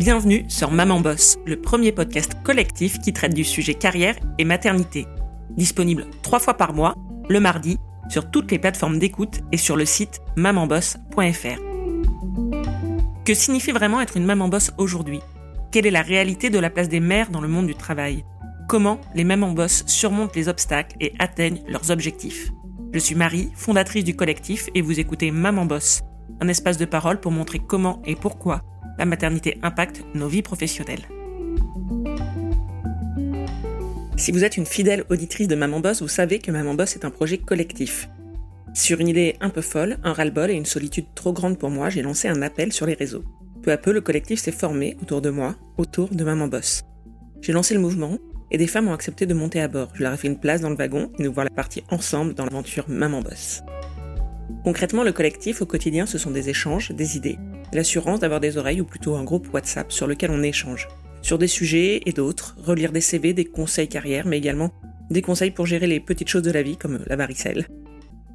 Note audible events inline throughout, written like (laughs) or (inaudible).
Bienvenue sur Maman Boss, le premier podcast collectif qui traite du sujet carrière et maternité. Disponible trois fois par mois, le mardi, sur toutes les plateformes d'écoute et sur le site mamanboss.fr. Que signifie vraiment être une maman boss aujourd'hui? Quelle est la réalité de la place des mères dans le monde du travail? Comment les mamans boss surmontent les obstacles et atteignent leurs objectifs? Je suis Marie, fondatrice du collectif, et vous écoutez Maman Boss, un espace de parole pour montrer comment et pourquoi la maternité impacte nos vies professionnelles. Si vous êtes une fidèle auditrice de Maman Boss, vous savez que Maman Boss est un projet collectif. Sur une idée un peu folle, un ras-le-bol et une solitude trop grande pour moi, j'ai lancé un appel sur les réseaux. Peu à peu, le collectif s'est formé autour de moi, autour de Maman Boss. J'ai lancé le mouvement et des femmes ont accepté de monter à bord. Je leur ai fait une place dans le wagon et nous voir la partie ensemble dans l'aventure Maman Boss. Concrètement, le collectif au quotidien, ce sont des échanges, des idées, l'assurance d'avoir des oreilles ou plutôt un groupe WhatsApp sur lequel on échange. Sur des sujets et d'autres, relire des CV, des conseils carrière, mais également des conseils pour gérer les petites choses de la vie comme la varicelle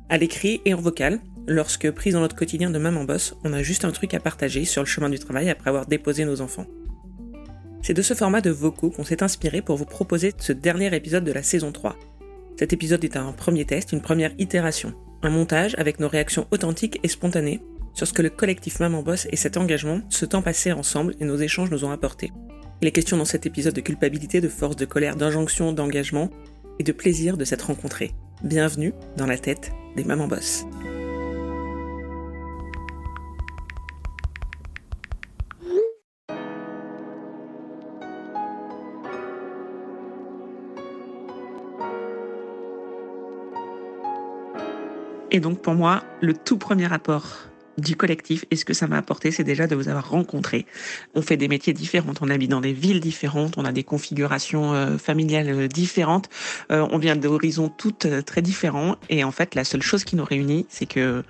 à l'écrit et en vocal, lorsque prise dans notre quotidien de maman boss, on a juste un truc à partager sur le chemin du travail après avoir déposé nos enfants. C'est de ce format de vocaux qu'on s'est inspiré pour vous proposer ce dernier épisode de la saison 3. Cet épisode est un premier test, une première itération, un montage avec nos réactions authentiques et spontanées sur ce que le collectif Maman Boss et cet engagement, ce temps passé ensemble et nos échanges nous ont apporté. Il est question dans cet épisode de culpabilité, de force, de colère, d'injonction, d'engagement et de plaisir de s'être rencontrés. Bienvenue dans la tête des mamans boss. Et donc pour moi, le tout premier rapport du collectif et ce que ça m'a apporté, c'est déjà de vous avoir rencontré. On fait des métiers différents, on habite dans des villes différentes, on a des configurations euh, familiales euh, différentes, euh, on vient d'horizons toutes très différents et en fait la seule chose qui nous réunit, c'est que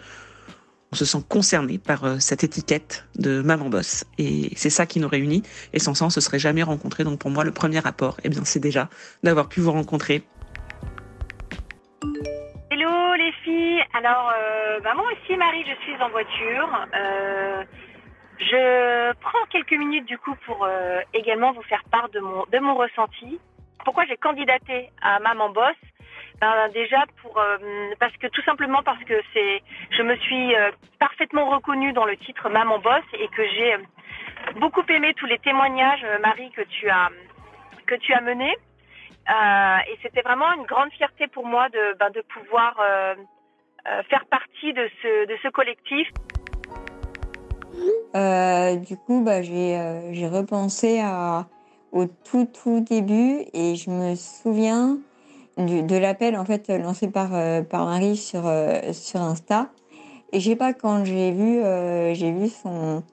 on se sent concerné par cette étiquette de maman boss et c'est ça qui nous réunit et sans ça on se serait jamais rencontré donc pour moi le premier rapport eh bien c'est déjà d'avoir pu vous rencontrer les filles. Alors, euh, bah, aussi, Marie, je suis en voiture. Euh, je prends quelques minutes du coup pour euh, également vous faire part de mon, de mon ressenti. Pourquoi j'ai candidaté à Maman Boss? Ben, Déjà pour parce que tout simplement parce que c'est, je me suis parfaitement reconnue dans le titre Maman Boss et que j'ai beaucoup aimé tous les témoignages, Marie, que tu as que tu as menés. Et c'était vraiment une grande fierté pour moi de, ben, de pouvoir faire partie de ce, de ce collectif. du coup, bah, j'ai, j'ai repensé au tout tout début et je me souviens du, de l'appel en fait lancé par, par Marie sur, sur Insta. Et je sais pas quand j'ai vu, vu son,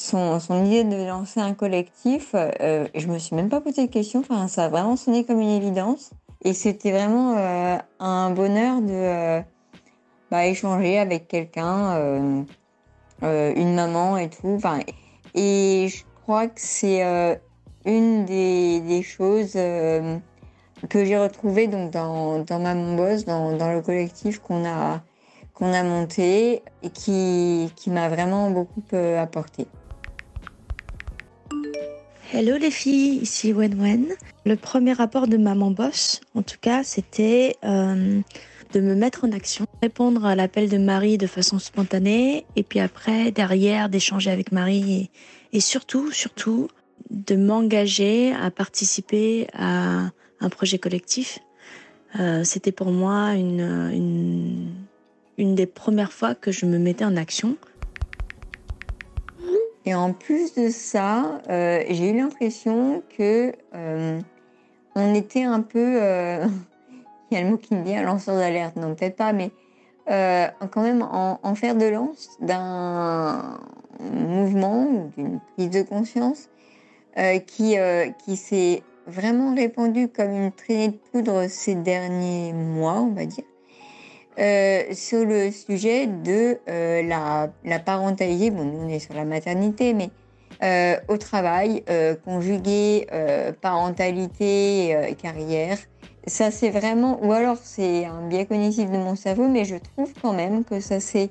son, son, idée de lancer un collectif, euh, je me suis même pas posé de questions. Enfin, ça a vraiment sonné comme une évidence. Et c'était vraiment euh, un bonheur de euh, bah, échanger avec quelqu'un, euh, euh, une maman et tout. Et je crois que c'est une des, des choses que j'ai retrouvées donc dans, dans Maman Boss, dans, dans le collectif qu'on a a monté et qui, qui m'a vraiment beaucoup apporté. Hello les filles, ici Wen Wen. Le premier rapport de Maman Boss, en tout cas, c'était euh, de me mettre en action, répondre à l'appel de Marie de façon spontanée, et puis après, derrière, d'échanger avec Marie, et, surtout, surtout, de m'engager à participer à un projet collectif. Euh, c'était pour moi une, des premières fois que je me mettais en action. Et en plus de ça, euh, j'ai eu l'impression que euh, on était un peu, il y a le mot qui me dit un lanceur d'alerte, non peut-être pas, mais euh, quand même en, en, fer de lance d'un mouvement ou d'une prise de conscience euh, qui, euh, qui s'est vraiment répandu comme une traînée de poudre ces derniers mois, on va dire. Sur le sujet de la, parentalité. Bon, nous, on est sur la maternité, mais au travail, conjuguer parentalité, carrière. Ça, c'est vraiment, ou alors c'est un biais cognitif de mon cerveau, mais je trouve quand même que ça s'est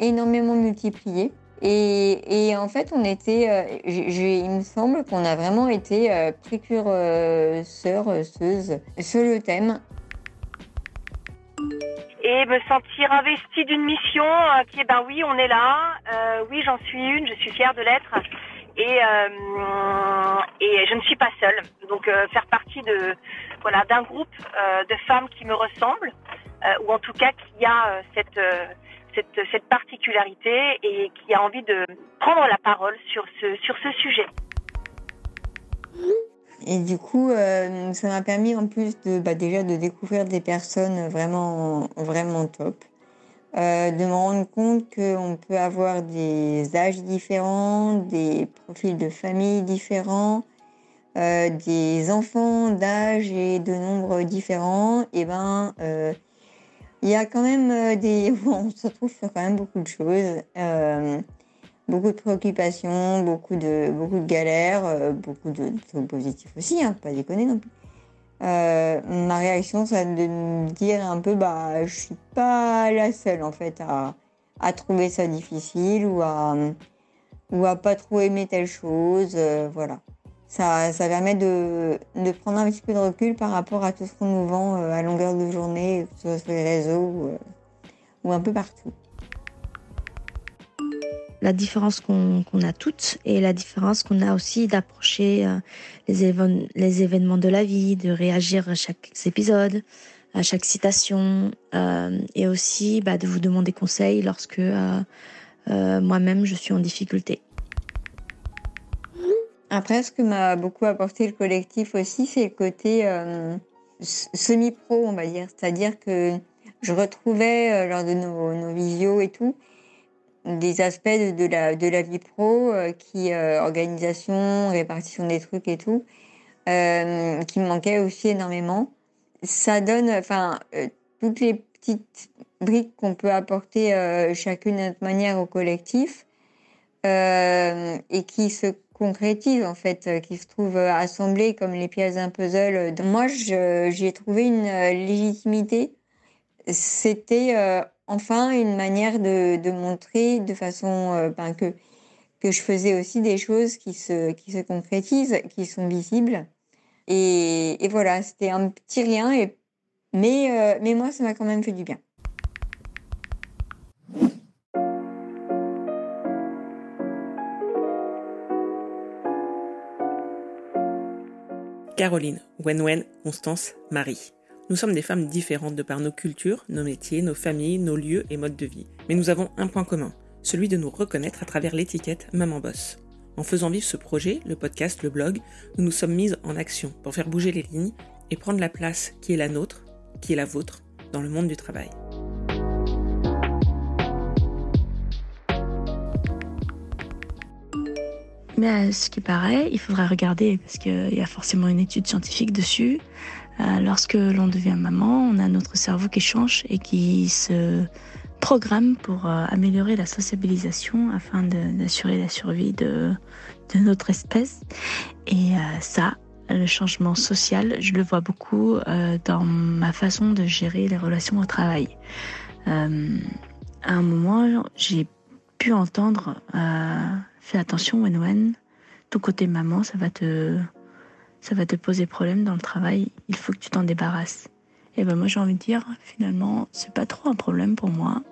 énormément multiplié Et, en fait, on était, euh, il me semble qu'on a vraiment été euh, précurseurs, sur le thème. Et me sentir investie d'une mission euh, qui est, ben oui, on est là, euh, oui, j'en suis une, je suis fière de l'être. Et, euh, et je ne suis pas seule. Donc faire partie de voilà d'un groupe de femmes qui me ressemblent, ou en tout cas qui a cette cette, cette particularité et qui a envie de prendre la parole sur ce, sur ce sujet. Et du coup, euh, ça m'a permis en plus de bah, déjà de découvrir des personnes vraiment vraiment top, euh, de me rendre compte qu'on peut avoir des âges différents, des profils de famille différents, euh, des enfants d'âge et de nombre différents. Et ben il y a quand même euh, des. (laughs) on se retrouve sur quand même beaucoup de choses. Euh, beaucoup de préoccupations, beaucoup de, beaucoup de galères, euh, beaucoup de trucs positifs aussi, hein, pas déconner non plus. ma réaction, c'est de dire un peu, bah, je suis pas la seule en fait à, à trouver ça difficile ou à, ou à pas trop aimer telle chose, voilà ça, ça permet de, prendre un petit peu de recul par rapport à tout ce qu'on nous vend euh, à longueur de journée, que ce soit sur les réseaux ou, euh, un peu partout. La différence qu'on a toutes et la différence qu'on a aussi d'approcher euh, les, les, événements de la vie, de réagir à chaque épisode, à chaque citation et aussi bah, de vous demander conseil lorsque moi-même je suis en difficulté. Après, ce que m'a beaucoup apporté le collectif aussi, c'est le côté euh, semi-pro, on va dire. C'est-à-dire que je retrouvais, euh, lors de nos, visios et tout, des aspects de, la, vie pro, euh, qui organisation, répartition des trucs et tout, qui me manquaient aussi énormément. Ça donne, enfin, toutes les petites briques qu'on peut apporter chacune de notre manière au collectif. et qui se concrétise en fait, euh, qui se trouve euh, assemblées comme les pièces d'un puzzle. Moi, j'ai trouvé une euh, légitimité. C'était enfin une manière de, montrer de façon ben, que que je faisais aussi des choses qui se qui se concrétisent, qui sont visibles. Et, voilà, c'était un petit rien, mais mais moi, ça m'a quand même fait du bien. Caroline, Wenwen, Constance, Marie. Nous sommes des femmes différentes de par nos cultures, nos métiers, nos familles, nos lieux et modes de vie. Mais nous avons un point commun, celui de nous reconnaître à travers l'étiquette Maman Boss. En faisant vivre ce projet, le podcast, le blog, nous nous sommes mises en action pour faire bouger les lignes et prendre la place qui est la nôtre, qui est la vôtre, dans le monde du travail. Mais à ce qui paraît, il faudra regarder parce qu'il y a forcément une étude scientifique dessus. Euh, lorsque l'on devient maman, on a notre cerveau qui change et qui se programme pour euh, améliorer la sociabilisation afin d'assurer la survie de, notre espèce. Et euh, ça, le changement social, je le vois beaucoup dans ma façon de gérer les relations au travail. à un moment, j'ai pu entendre fais attention, Wen Tout côté maman, ça va te, ça va te poser problème dans le travail. Il faut que tu t'en débarrasses. Et ben moi j'ai envie de dire, finalement, c'est pas trop un problème pour moi.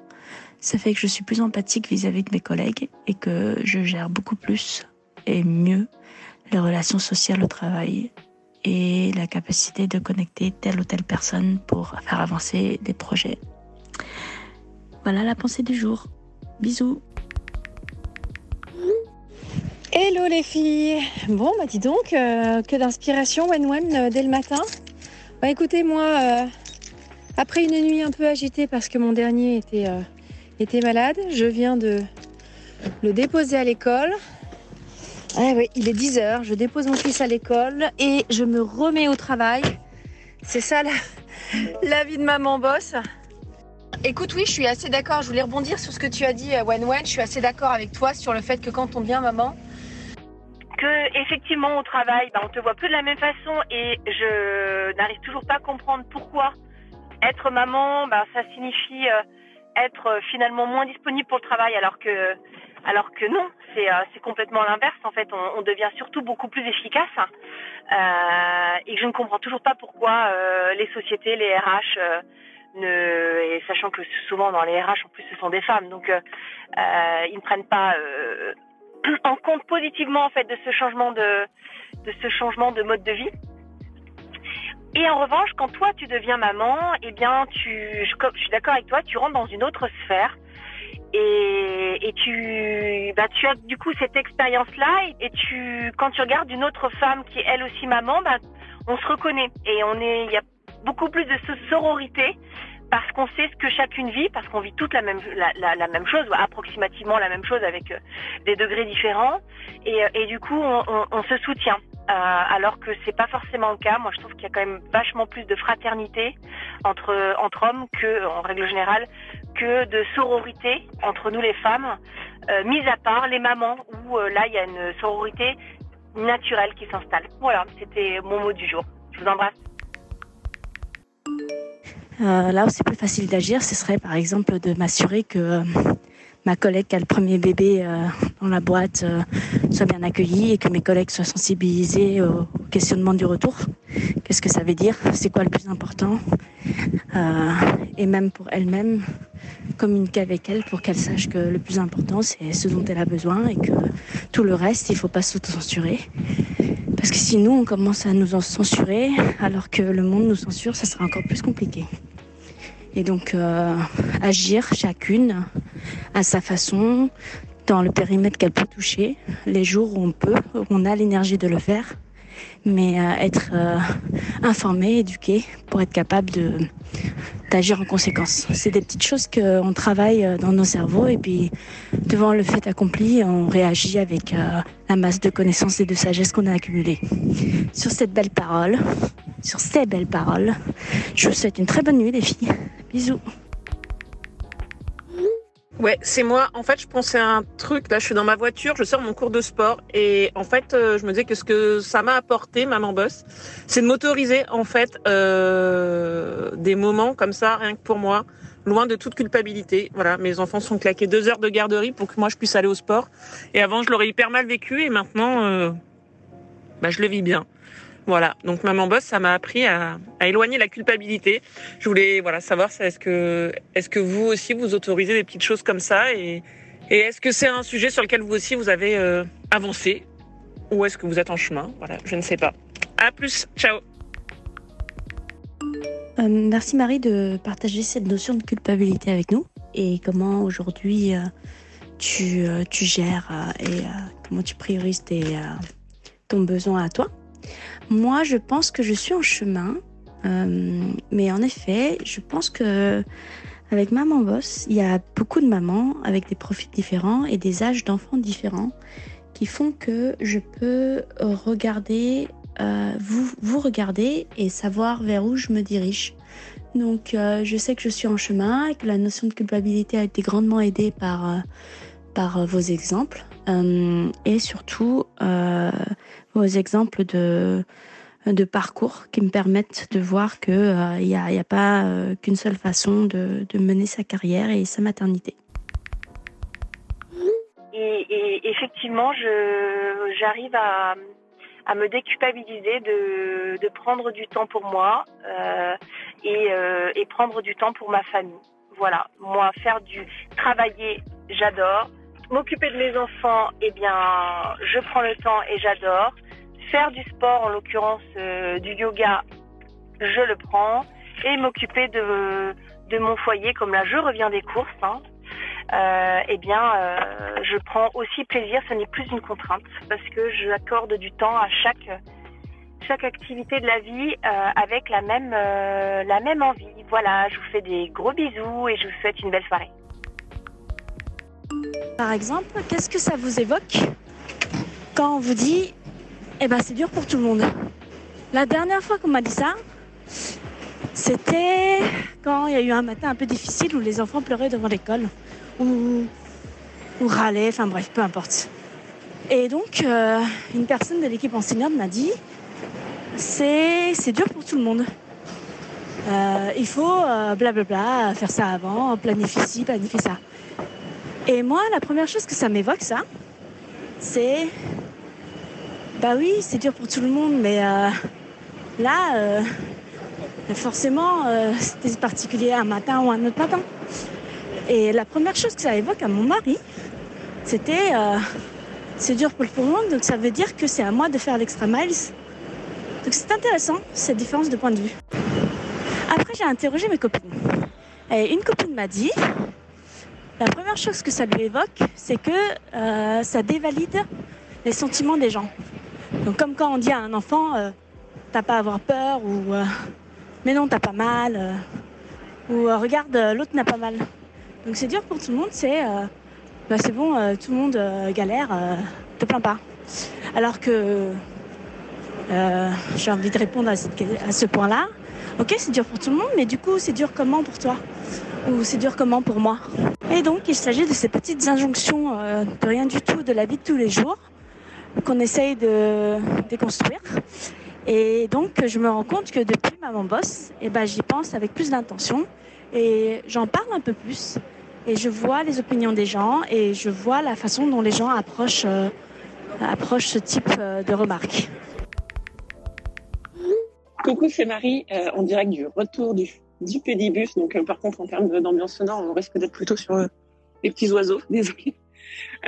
Ça fait que je suis plus empathique vis-à-vis de mes collègues et que je gère beaucoup plus et mieux les relations sociales au travail et la capacité de connecter telle ou telle personne pour faire avancer des projets. Voilà la pensée du jour. Bisous. Hello les filles Bon bah dis donc, euh, que d'inspiration Wen Wen euh, dès le matin. Bah écoutez moi, euh, après une nuit un peu agitée parce que mon dernier était, était malade, je viens de le déposer à l'école. Ah oui, il est 10h, je dépose mon fils à l'école et je me remets au travail. C'est ça la, vie de maman boss. Écoute, oui, je suis assez d'accord. Je voulais rebondir sur ce que tu as dit, Wen Wen. Je suis assez d'accord avec toi sur le fait que quand on devient maman, que effectivement au travail, bah, on te voit plus de la même façon et je n'arrive toujours pas à comprendre pourquoi être maman, bah, ça signifie euh, être euh, finalement moins disponible pour le travail alors que Alors que non, c'est euh, complètement l'inverse. En fait, on, devient surtout beaucoup plus efficace. Euh, et je ne comprends toujours pas pourquoi euh, les sociétés, les RH, euh, ne, et sachant que souvent dans les RH en plus ce sont des femmes, donc ils ne prennent pas en compte positivement en fait de ce changement de de ce changement de mode de vie. Et en revanche, quand toi tu deviens maman, eh bien tu, je, suis d'accord avec toi, tu rentres dans une autre sphère et, et tu, bah, tu as du coup cette expérience-là et, tu, quand tu regardes une autre femme qui est elle aussi maman, bah, on se reconnaît et on est, il y a beaucoup plus de sororité parce qu'on sait ce que chacune vit, parce qu'on vit toute la même la, même chose, approximativement la même chose avec euh, des degrés différents, et, euh, du coup on, se soutient. Euh, alors que c'est pas forcément le cas. Moi, je trouve qu'il y a quand même vachement plus de fraternité entre entre hommes que, en règle générale, que de sororité entre nous les femmes, mis à part les mamans où là il y a une sororité naturelle qui s'installe. Voilà, c'était mon mot du jour. Je vous embrasse. Euh, là où c'est plus facile d'agir, ce serait par exemple de m'assurer que euh, ma collègue qui a le premier bébé euh, dans la boîte soit bien accueillie et que mes collègues soient sensibilisés au, questionnement du retour. Qu'est-ce que ça veut dire? C'est quoi le plus important? Et même pour elle-même, communiquer avec elle pour qu'elle sache que le plus important, c'est ce dont elle a besoin et que tout le reste, il ne faut pas s'auto-censurer. Parce que si nous, on commence à nous en censurer, alors que le monde nous censure, ça sera encore plus compliqué. Et donc, euh, agir chacune à sa façon, dans le périmètre qu'elle peut toucher, les jours où on peut, où on a l'énergie de le faire, mais euh, être euh, informé, éduqué pour être capable de d'agir en conséquence. C'est des petites choses qu'on travaille euh, dans nos cerveaux et puis devant le fait accompli, on réagit avec euh, la masse de connaissances et de sagesse qu'on a accumulée. Sur cette belle parole, sur ces belles paroles, je vous souhaite une très bonne nuit les filles. Bisous. Ouais, c'est moi. En fait, je pensais à un truc. Là, je suis dans ma voiture, je sors mon cours de sport et en fait, euh, je me disais que ce que ça m'a apporté, maman boss, c'est de m'autoriser en fait euh, des moments comme ça, rien que pour moi, loin de toute culpabilité. Voilà, mes enfants sont claqués deux heures de garderie pour que moi je puisse aller au sport. Et avant, je l'aurais hyper mal vécu et maintenant, euh, bah, je le vis bien. Voilà, donc maman boss, ça m'a appris à, éloigner la culpabilité. Je voulais voilà savoir, est-ce que vous aussi vous autorisez des petites choses comme ça? Et, est-ce que c'est un sujet sur lequel vous aussi vous avez euh, avancé? Ou est-ce que vous êtes en chemin? Voilà, je ne sais pas. À plus, ciao. Euh, merci Marie de partager cette notion de culpabilité avec nous et comment aujourd'hui euh, tu, gères et comment tu priorises tes, ton besoin à toi. Moi, je pense que je suis en chemin, euh, mais en effet, je pense que avec Maman Boss, il y a beaucoup de mamans avec des profils différents et des âges d'enfants différents qui font que je peux regarder, euh, vous, vous regarder et savoir vers où je me dirige. Donc, euh, je sais que je suis en chemin et que la notion de culpabilité a été grandement aidée par, par vos exemples et surtout vos exemples de, parcours qui me permettent de voir qu'il n'y euh, a, y a, pas euh, qu'une seule façon de, mener sa carrière et sa maternité. Et, effectivement, j'arrive à, me déculpabiliser de, prendre du temps pour moi euh, et, et prendre du temps pour ma famille. Voilà, moi, faire du travailler, j'adore. M'occuper de mes enfants, eh bien, je prends le temps et j'adore. Faire du sport, en l'occurrence euh, du yoga, je le prends. Et m'occuper de, mon foyer, comme là je reviens des courses, hein, euh, eh bien, euh, je prends aussi plaisir. Ce n'est plus une contrainte parce que j'accorde du temps à chaque chaque activité de la vie avec la même la même envie. Voilà, je vous fais des gros bisous et je vous souhaite une belle soirée. Par exemple, qu'est-ce que ça vous évoque quand on vous dit Eh ben, c'est dur pour tout le monde? La dernière fois qu'on m'a dit ça, c'était quand il y a eu un matin un peu difficile où les enfants pleuraient devant l'école, ou, râlaient, enfin bref, peu importe. Et donc, euh, une personne de l'équipe enseignante m'a dit c'est dur pour tout le monde. Euh, il faut euh, blablabla, faire ça avant, planifier ci, planifier ça. Et moi, la première chose que ça m'évoque, ça, c'est. Bah oui, c'est dur pour tout le monde, mais euh, là, euh, forcément, euh, c'était particulier un matin ou un autre matin. Et la première chose que ça évoque à mon mari, c'était c'est dur pour le monde, donc ça veut dire que c'est à moi de faire l'extra miles. Donc c'est intéressant, cette différence de point de vue. Après, j'ai interrogé mes copines. Et une copine m'a dit, la première chose que ça lui évoque, c'est que euh, ça dévalide les sentiments des gens. Donc comme quand on dit à un enfant, euh, t'as pas à avoir peur, ou euh, mais non, t'as pas mal, ou regarde, l'autre n'a pas mal. Donc c'est dur pour tout le monde, c'est bah, bon, tout le monde galère, te plains pas. Alors que j'ai envie de répondre à ce point-là. Ok, c'est dur pour tout le monde, mais du coup, c'est dur comment pour toi? Ou c'est dur comment pour moi et donc, il s'agit de ces petites injonctions euh, de rien du tout de la vie de tous les jours qu'on essaye de déconstruire. Et donc, je me rends compte que depuis Maman Boss, eh ben, j'y pense avec plus d'intention et j'en parle un peu plus. Et je vois les opinions des gens et je vois la façon dont les gens approchent, euh, approchent ce type euh, de remarques. Coucou, c'est Marie, en direct du retour du du pédibus. Donc, euh, par contre, en termes d'ambiance sonore, on risque d'être plutôt sur euh, les petits oiseaux. (laughs) Désolé.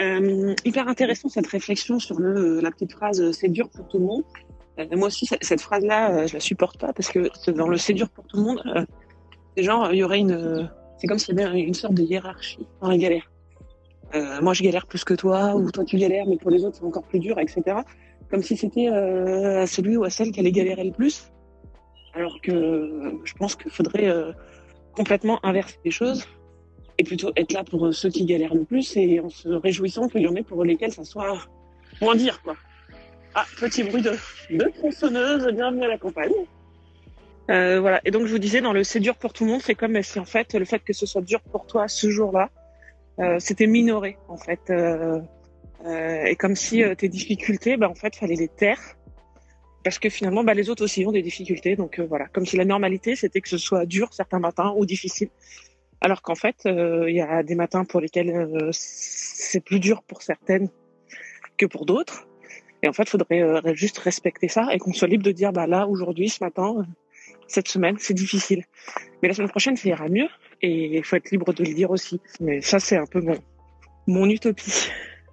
Euh, hyper intéressant cette réflexion sur la petite phrase c'est dur pour tout le monde. moi aussi, cette, phrase-là, je la supporte pas parce que dans le c'est dur pour tout le monde, euh, genre, il y aurait une. c'est comme s'il y avait une sorte de hiérarchie dans la galère. moi, je galère plus que toi, ou toi, tu galères, mais pour les autres, c'est encore plus dur, etc. Comme si c'était à celui ou à celle qui allait galérer le plus alors que je pense qu'il faudrait euh, complètement inverser les choses et plutôt être là pour ceux qui galèrent le plus et en se réjouissant qu'il y en ait pour lesquels ça soit moins dire quoi. Ah, petit bruit de, de tronçonneuse, bienvenue à la campagne. Euh, voilà. Et donc je vous disais, dans le c'est dur pour tout le monde, c'est comme si en fait le fait que ce soit dur pour toi ce jour-là, euh, c'était minoré en fait, euh, euh et comme si tes difficultés, bah, en fait, fallait les taire parce que finalement, bah, les autres aussi ont des difficultés. Donc euh, voilà, comme si la normalité, c'était que ce soit dur certains matins ou difficile. Alors qu'en fait, euh, il y a des matins pour lesquels euh, c'est plus dur pour certaines que pour d'autres. Et en fait, il faudrait juste respecter ça et qu'on soit libre de dire, bah là, aujourd'hui, ce matin, cette semaine, c'est difficile. Mais la semaine prochaine, ça ira mieux. Et il faut être libre de le dire aussi. Mais ça, c'est un peu mon, mon utopie.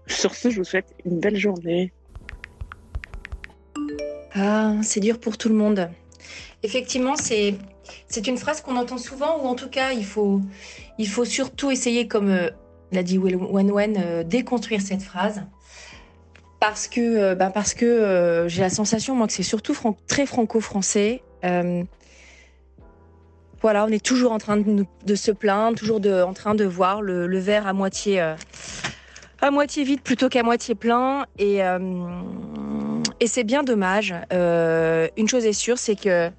Sur ce, je vous souhaite une belle journée. Ah, c'est dur pour tout le monde. Effectivement, c'est une phrase qu'on entend souvent, ou en tout cas, il faut surtout essayer, comme euh, l'a dit Wen Wen, euh, déconstruire cette phrase. Parce que, euh, ben parce que j'ai la sensation, moi, que c'est surtout très franco-français. voilà, on est toujours en train de, se plaindre, toujours en train de voir le, le verre à moitié, à moitié vide plutôt qu'à moitié plein. Et, et c'est bien dommage. Euh, une chose est sûre, c'est que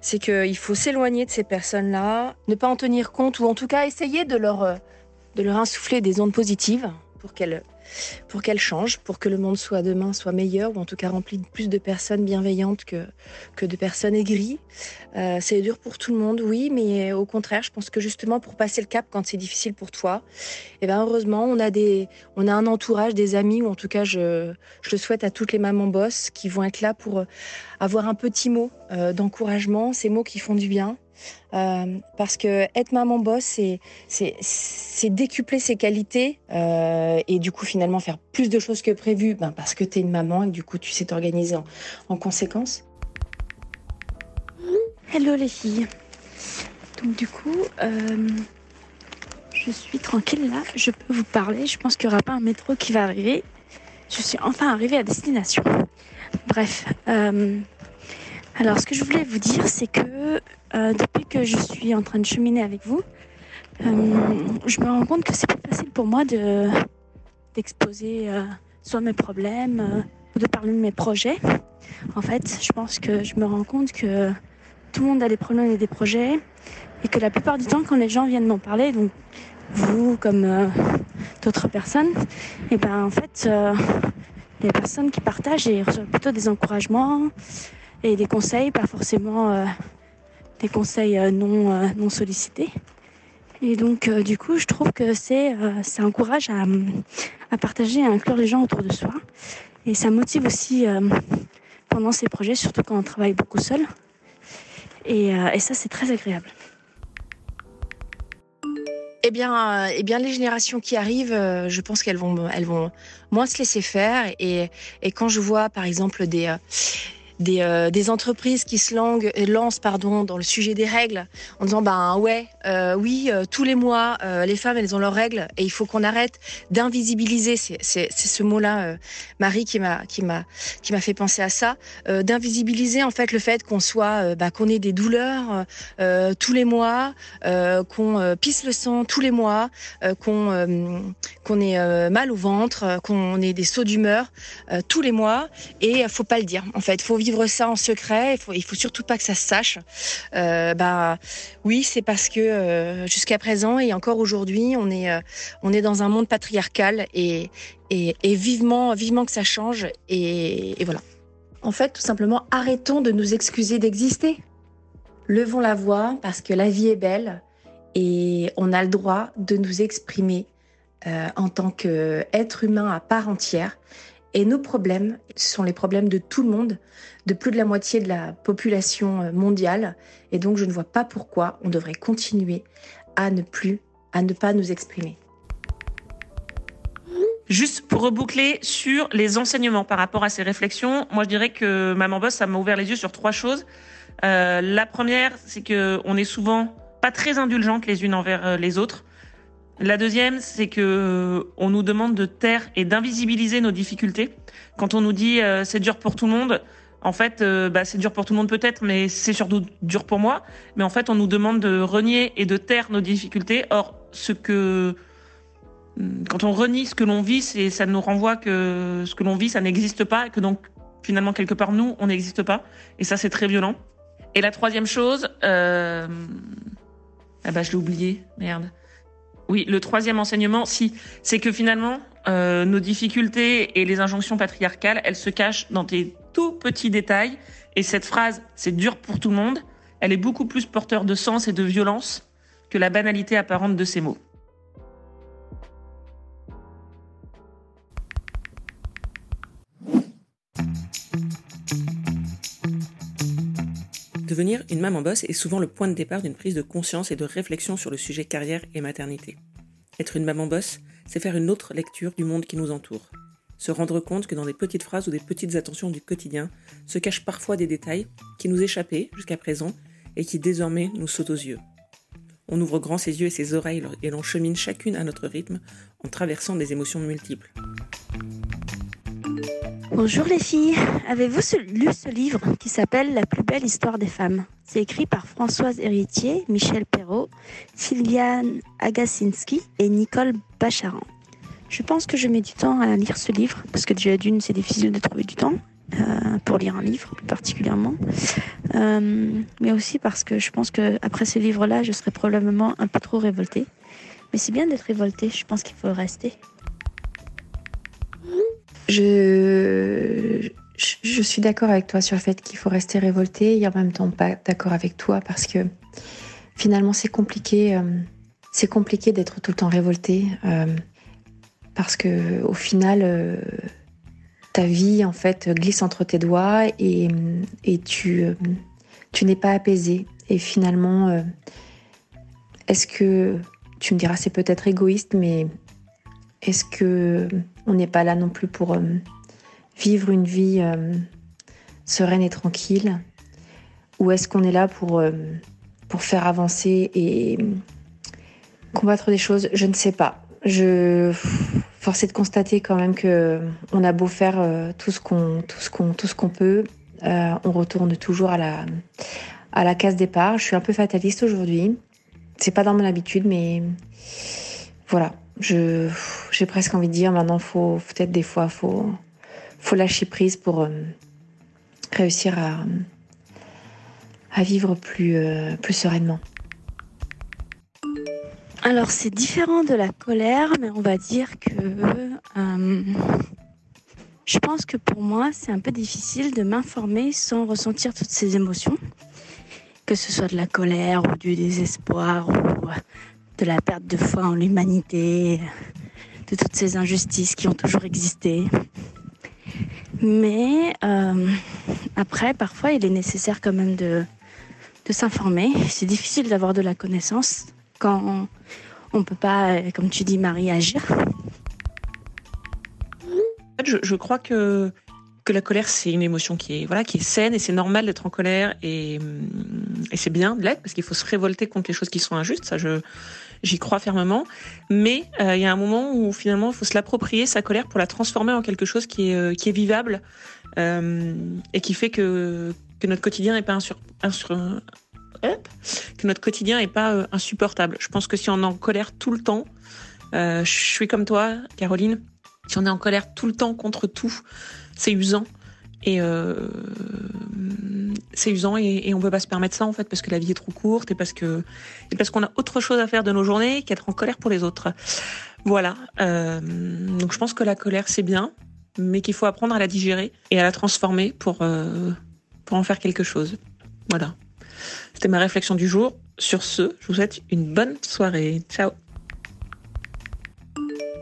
c'est qu'il faut s'éloigner de ces personnes-là, ne pas en tenir compte ou en tout cas essayer de leur de leur insuffler des ondes positives pour qu'elles pour qu'elle change, pour que le monde soit demain soit meilleur, ou en tout cas rempli de plus de personnes bienveillantes que, que de personnes aigries. Euh, c'est dur pour tout le monde, oui, mais au contraire, je pense que justement pour passer le cap quand c'est difficile pour toi, et eh ben heureusement, on a, des, on a un entourage, des amis, ou en tout cas, je, je le souhaite à toutes les mamans boss qui vont être là pour avoir un petit mot euh, d'encouragement, ces mots qui font du bien. Euh, parce que être maman boss, c'est décupler ses qualités euh, et du coup finalement faire plus de choses que prévu, ben parce que tu es une maman et du coup tu sais t'organiser en, en, conséquence. Hello les filles. Donc du coup, euh, je suis tranquille là, je peux vous parler. Je pense qu'il n'y aura pas un métro qui va arriver. Je suis enfin arrivée à destination. Bref. Alors, ce que je voulais vous dire, c'est que euh, depuis que je suis en train de cheminer avec vous, euh, je me rends compte que c'est plus facile pour moi de d'exposer euh, soit mes problèmes ou de parler de mes projets. En fait, je pense que je me rends compte que tout le monde a des problèmes et des projets et que la plupart du temps, quand les gens viennent m'en parler, donc vous comme d'autres personnes, et eh ben en fait, les personnes qui partagent et reçoivent plutôt des encouragements, et des conseils, pas forcément conseils euh, non, euh, non sollicités. Et donc, euh, du coup, je trouve que c'est ça encourage à, partager, à inclure les gens autour de soi. Et ça motive aussi pendant ces projets, surtout quand on travaille beaucoup seul. Et, ça, c'est très agréable. Eh bien, eh bien, les générations qui arrivent, je pense qu'elles vont, elles vont moins se laisser faire. Et, quand je vois, par exemple, des, des, euh, des entreprises qui se languent- lancent pardon, dans le sujet des règles en disant ben ouais, euh, oui, euh, tous les mois, euh, les femmes elles ont leurs règles et il faut qu'on arrête d'invisibiliser. C'est ce mot-là, euh, Marie, qui m'a qui m'a qui m'a fait penser à ça, euh, d'invisibiliser en fait le fait qu'on soit euh, bah, qu'on ait des douleurs tous les mois, qu'on pisse le sang tous les mois, qu'on qu'on ait mal au ventre, qu'on ait des sauts d'humeur tous les mois et faut pas le dire. En fait, faut vivre ça en secret. Il faut, il faut surtout pas que ça se sache. Bah oui, c'est parce que euh, jusqu'à présent et encore aujourd'hui, on est euh, on est dans un monde patriarcal et et, vivement vivement que ça change et, et voilà. En fait, tout simplement, arrêtons de nous excuser d'exister. Levons la voix parce que la vie est belle et on a le droit de nous exprimer euh, en tant qu'être humain à part entière. Et nos problèmes, sont les problèmes de tout le monde, de plus de la moitié de la population euh, mondiale. Et donc, je ne vois pas pourquoi on devrait continuer à ne plus, à ne pas nous exprimer. Juste pour reboucler sur les enseignements par rapport à ces réflexions, moi je dirais que Maman Boss, ça m'a ouvert les yeux sur trois choses. Euh, la première, c'est que on est souvent pas très indulgentes les unes envers euh, les autres. La deuxième, c'est que euh, on nous demande de taire et d'invisibiliser nos difficultés. Quand on nous dit euh, c'est dur pour tout le monde, en fait, euh, bah, c'est dur pour tout le monde peut-être, mais c'est surtout dur pour moi. Mais en fait, on nous demande de renier et de taire nos difficultés. Or, ce que quand on renie ce que l'on vit, c'est ça nous renvoie que ce que l'on vit, ça n'existe pas, et que donc finalement quelque part nous, on n'existe pas. Et ça, c'est très violent. Et la troisième chose, euh... ah bah je l'ai oublié, merde. Oui, le troisième enseignement, si, c'est que finalement, euh, nos difficultés et les injonctions patriarcales, elles se cachent dans des tout petits détails. Et cette phrase, c'est dur pour tout le monde, elle est beaucoup plus porteur de sens et de violence que la banalité apparente de ces mots. Devenir une maman boss est souvent le point de départ d'une prise de conscience et de réflexion sur le sujet carrière et maternité. Être une maman boss, c'est faire une autre lecture du monde qui nous entoure. Se rendre compte que dans des petites phrases ou des petites attentions du quotidien se cachent parfois des détails qui nous échappaient jusqu'à présent et qui désormais nous sautent aux yeux. On ouvre grand ses yeux et ses oreilles et l'on chemine chacune à notre rythme en traversant des émotions multiples. Bonjour les filles, avez-vous lu ce livre qui s'appelle La plus belle histoire des femmes? C'est écrit par Françoise Héritier, Michel Perrault, Sylviane Agacinski et Nicole Bacharan. Je pense que je mets du temps à lire ce livre parce que déjà d'une c'est difficile de trouver du temps euh, pour lire un livre plus particulièrement, Euh, mais aussi parce que je pense que après ce livre-là je serais probablement un peu trop révoltée. Mais c'est bien d'être révoltée, je pense qu'il faut rester. Je, suis d'accord avec toi sur le fait qu'il faut rester révolté et en même temps pas d'accord avec toi parce que finalement c'est compliqué, euh, d'être tout le temps révolté euh, parce que au final euh, ta vie en fait glisse entre tes doigts et, et tu, tu n'es pas apaisé. Et finalement est-ce que tu me diras c'est peut-être égoïste mais est-ce que on n'est pas là non plus pour euh, vivre une vie euh, sereine et tranquille? Ou est-ce qu'on est là pour, euh, faire avancer et combattre des choses? Je ne sais pas. Je force est de constater quand même que on a beau faire tout ce qu'on peut, on retourne toujours à la à la case départ. Je suis un peu fataliste aujourd'hui. C'est pas dans mon habitude, mais voilà. Je j'ai presque envie de dire maintenant faut peut-être des fois faut faut lâcher prise pour euh, réussir à à vivre plus euh, plus sereinement. Alors c'est différent de la colère, mais on va dire que euh, je pense que pour moi c'est un peu difficile de m'informer sans ressentir toutes ces émotions, que ce soit de la colère ou du désespoir ou de la perte de foi en l'humanité, de toutes ces injustices qui ont toujours existé. Mais euh, après, parfois, il est nécessaire quand même de, de s'informer. C'est difficile d'avoir de la connaissance quand on ne peut pas, comme tu dis, Marie, agir. Je, je crois que que la colère c'est une émotion qui est voilà qui est saine et c'est normal d'être en colère et, et c'est bien de l'être parce qu'il faut se révolter contre les choses qui sont injustes ça je j'y crois fermement. Mais euh, il y a un moment où finalement il faut se l'approprier sa colère pour la transformer en quelque chose qui est euh, qui est vivable euh, et qui fait que que notre quotidien n'est pas insur, insur que notre quotidien pas insupportable. Je pense que si on est en colère tout le temps je suis comme toi Caroline. Si on est en colère tout le temps contre tout c'est usant. Et c'est usant et, et on peut pas se permettre ça en fait parce que la vie est trop courte et parce que parce qu'on a autre chose à faire de nos journées qu'être en colère pour les autres. Voilà. Euh, donc je pense que la colère c'est bien, mais qu'il faut apprendre à la digérer et à la transformer pour euh, pour en faire quelque chose. Voilà. C'était ma réflexion du jour. Sur ce, je vous souhaite une bonne soirée. Ciao.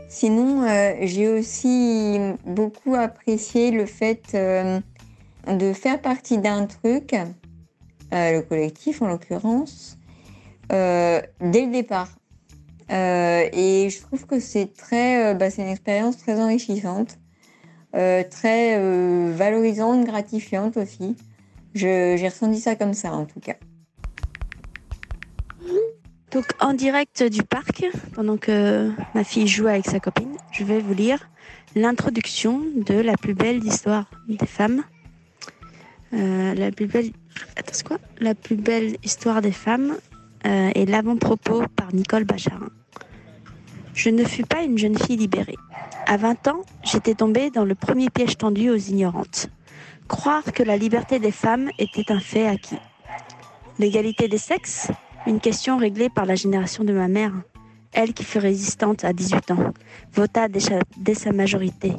Sinon, euh, j'ai aussi beaucoup apprécié le fait de faire partie d'un truc, euh, le collectif en l'occurrence, euh, dès le départ. Euh, et je trouve que c'est très, bah, c'est une expérience très enrichissante, très valorisante, gratifiante aussi. J'ai ressenti ça comme ça en tout cas. Donc en direct du parc, pendant que ma fille joue avec sa copine, je vais vous lire l'introduction de la plus belle histoire des femmes. Euh, la plus belle, histoire des femmes euh, et l'avant-propos par Nicole Bacharin. Je ne fus pas une jeune fille libérée. À 20 ans, j'étais tombée dans le premier piège tendu aux ignorantes. Croire que la liberté des femmes était un fait acquis. L'égalité des sexes? Une question réglée par la génération de ma mère. Elle qui fut résistante à 18 ans, vota dès sa majorité,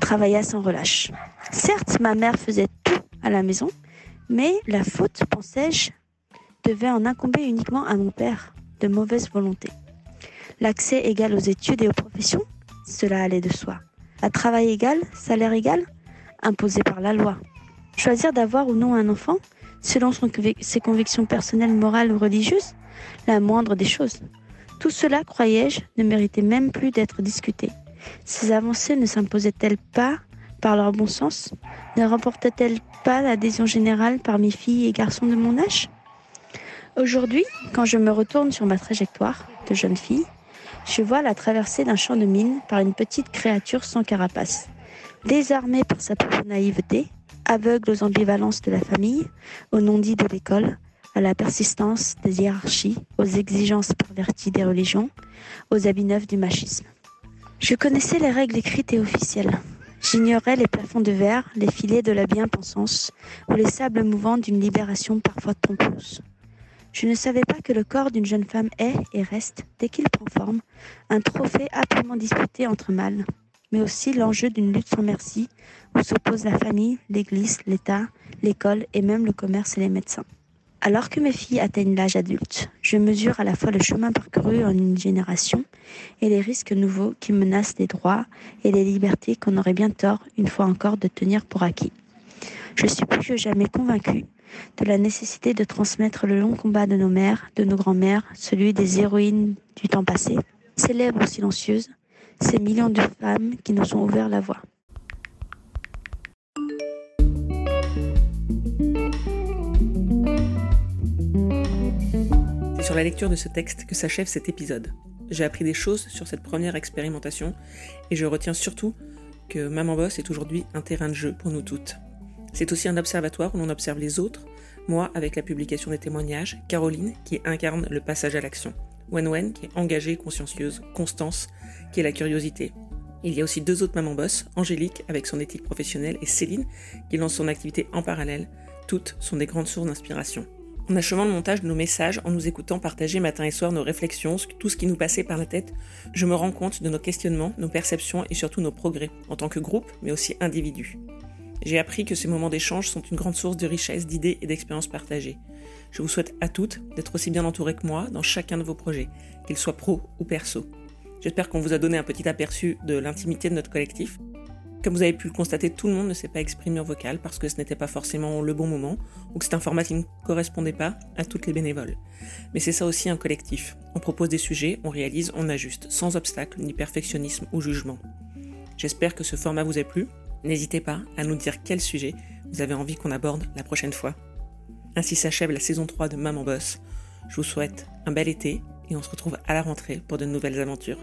travailla sans relâche. Certes, ma mère faisait tout à la maison, mais la faute, pensais-je, devait en incomber uniquement à mon père, de mauvaise volonté. L'accès égal aux études et aux professions, cela allait de soi. À travail égal, salaire égal, imposé par la loi. Choisir d'avoir ou non un enfant, selon ses convictions personnelles, morales ou religieuses, la moindre des choses. Tout cela, croyais-je, ne méritait même plus d'être discuté. Ces avancées ne s'imposaient-elles pas par leur bon sens Ne remportaient-elles pas l'adhésion générale parmi filles et garçons de mon âge? Aujourd'hui, quand je me retourne sur ma trajectoire de jeune fille, je vois la traversée d'un champ de mine par une petite créature sans carapace. Désarmée par sa propre naïveté, aveugle aux ambivalences de la famille, au non-dit de l'école, à la persistance des hiérarchies, aux exigences perverties des religions, aux habits neufs du machisme. Je connaissais les règles écrites et officielles. J'ignorais les plafonds de verre, les filets de la bien-pensance ou les sables mouvants d'une libération parfois trompeuse. Je ne savais pas que le corps d'une jeune femme est et reste, dès qu'il prend forme, un trophée âprement disputé entre mâles, mais aussi l'enjeu d'une lutte sans merci où s'opposent la famille, l'église, l'État, l'école et même le commerce et les médecins. Alors que mes filles atteignent l'âge adulte, je mesure à la fois le chemin parcouru en une génération et les risques nouveaux qui menacent les droits et les libertés qu'on aurait bien tort, une fois encore, de tenir pour acquis. Je suis plus que jamais convaincue de la nécessité de transmettre le long combat de nos mères, de nos grands-mères, celui des héroïnes du temps passé, célèbres ou silencieuses, ces millions de femmes qui nous ont ouvert la voie. Sur la lecture de ce texte que s'achève cet épisode. J'ai appris des choses sur cette première expérimentation et je retiens surtout que Maman Boss est aujourd'hui un terrain de jeu pour nous toutes. C'est aussi un observatoire où l'on observe les autres, moi avec la publication des témoignages, Caroline qui incarne le passage à l'action, Wen Wen qui est engagée, consciencieuse, Constance qui est la curiosité. Il y a aussi deux autres mamans boss, Angélique avec son éthique professionnelle et Céline qui lance son activité en parallèle. Toutes sont des grandes sources d'inspiration. En achevant le montage de nos messages, en nous écoutant partager matin et soir nos réflexions, tout ce qui nous passait par la tête, je me rends compte de nos questionnements, nos perceptions et surtout nos progrès, en tant que groupe, mais aussi individus. J'ai appris que ces moments d'échange sont une grande source de richesse, d'idées et d'expériences partagées. Je vous souhaite à toutes d'être aussi bien entourées que moi dans chacun de vos projets, qu'ils soient pro ou perso. J'espère qu'on vous a donné un petit aperçu de l'intimité de notre collectif. Comme vous avez pu le constater, tout le monde ne s'est pas exprimé en vocal parce que ce n'était pas forcément le bon moment ou que c'est un format qui ne correspondait pas à toutes les bénévoles. Mais c'est ça aussi un collectif. On propose des sujets, on réalise, on ajuste, sans obstacle, ni perfectionnisme ou jugement. J'espère que ce format vous a plu. N'hésitez pas à nous dire quel sujet vous avez envie qu'on aborde la prochaine fois. Ainsi s'achève la saison 3 de Maman Boss. Je vous souhaite un bel été et on se retrouve à la rentrée pour de nouvelles aventures.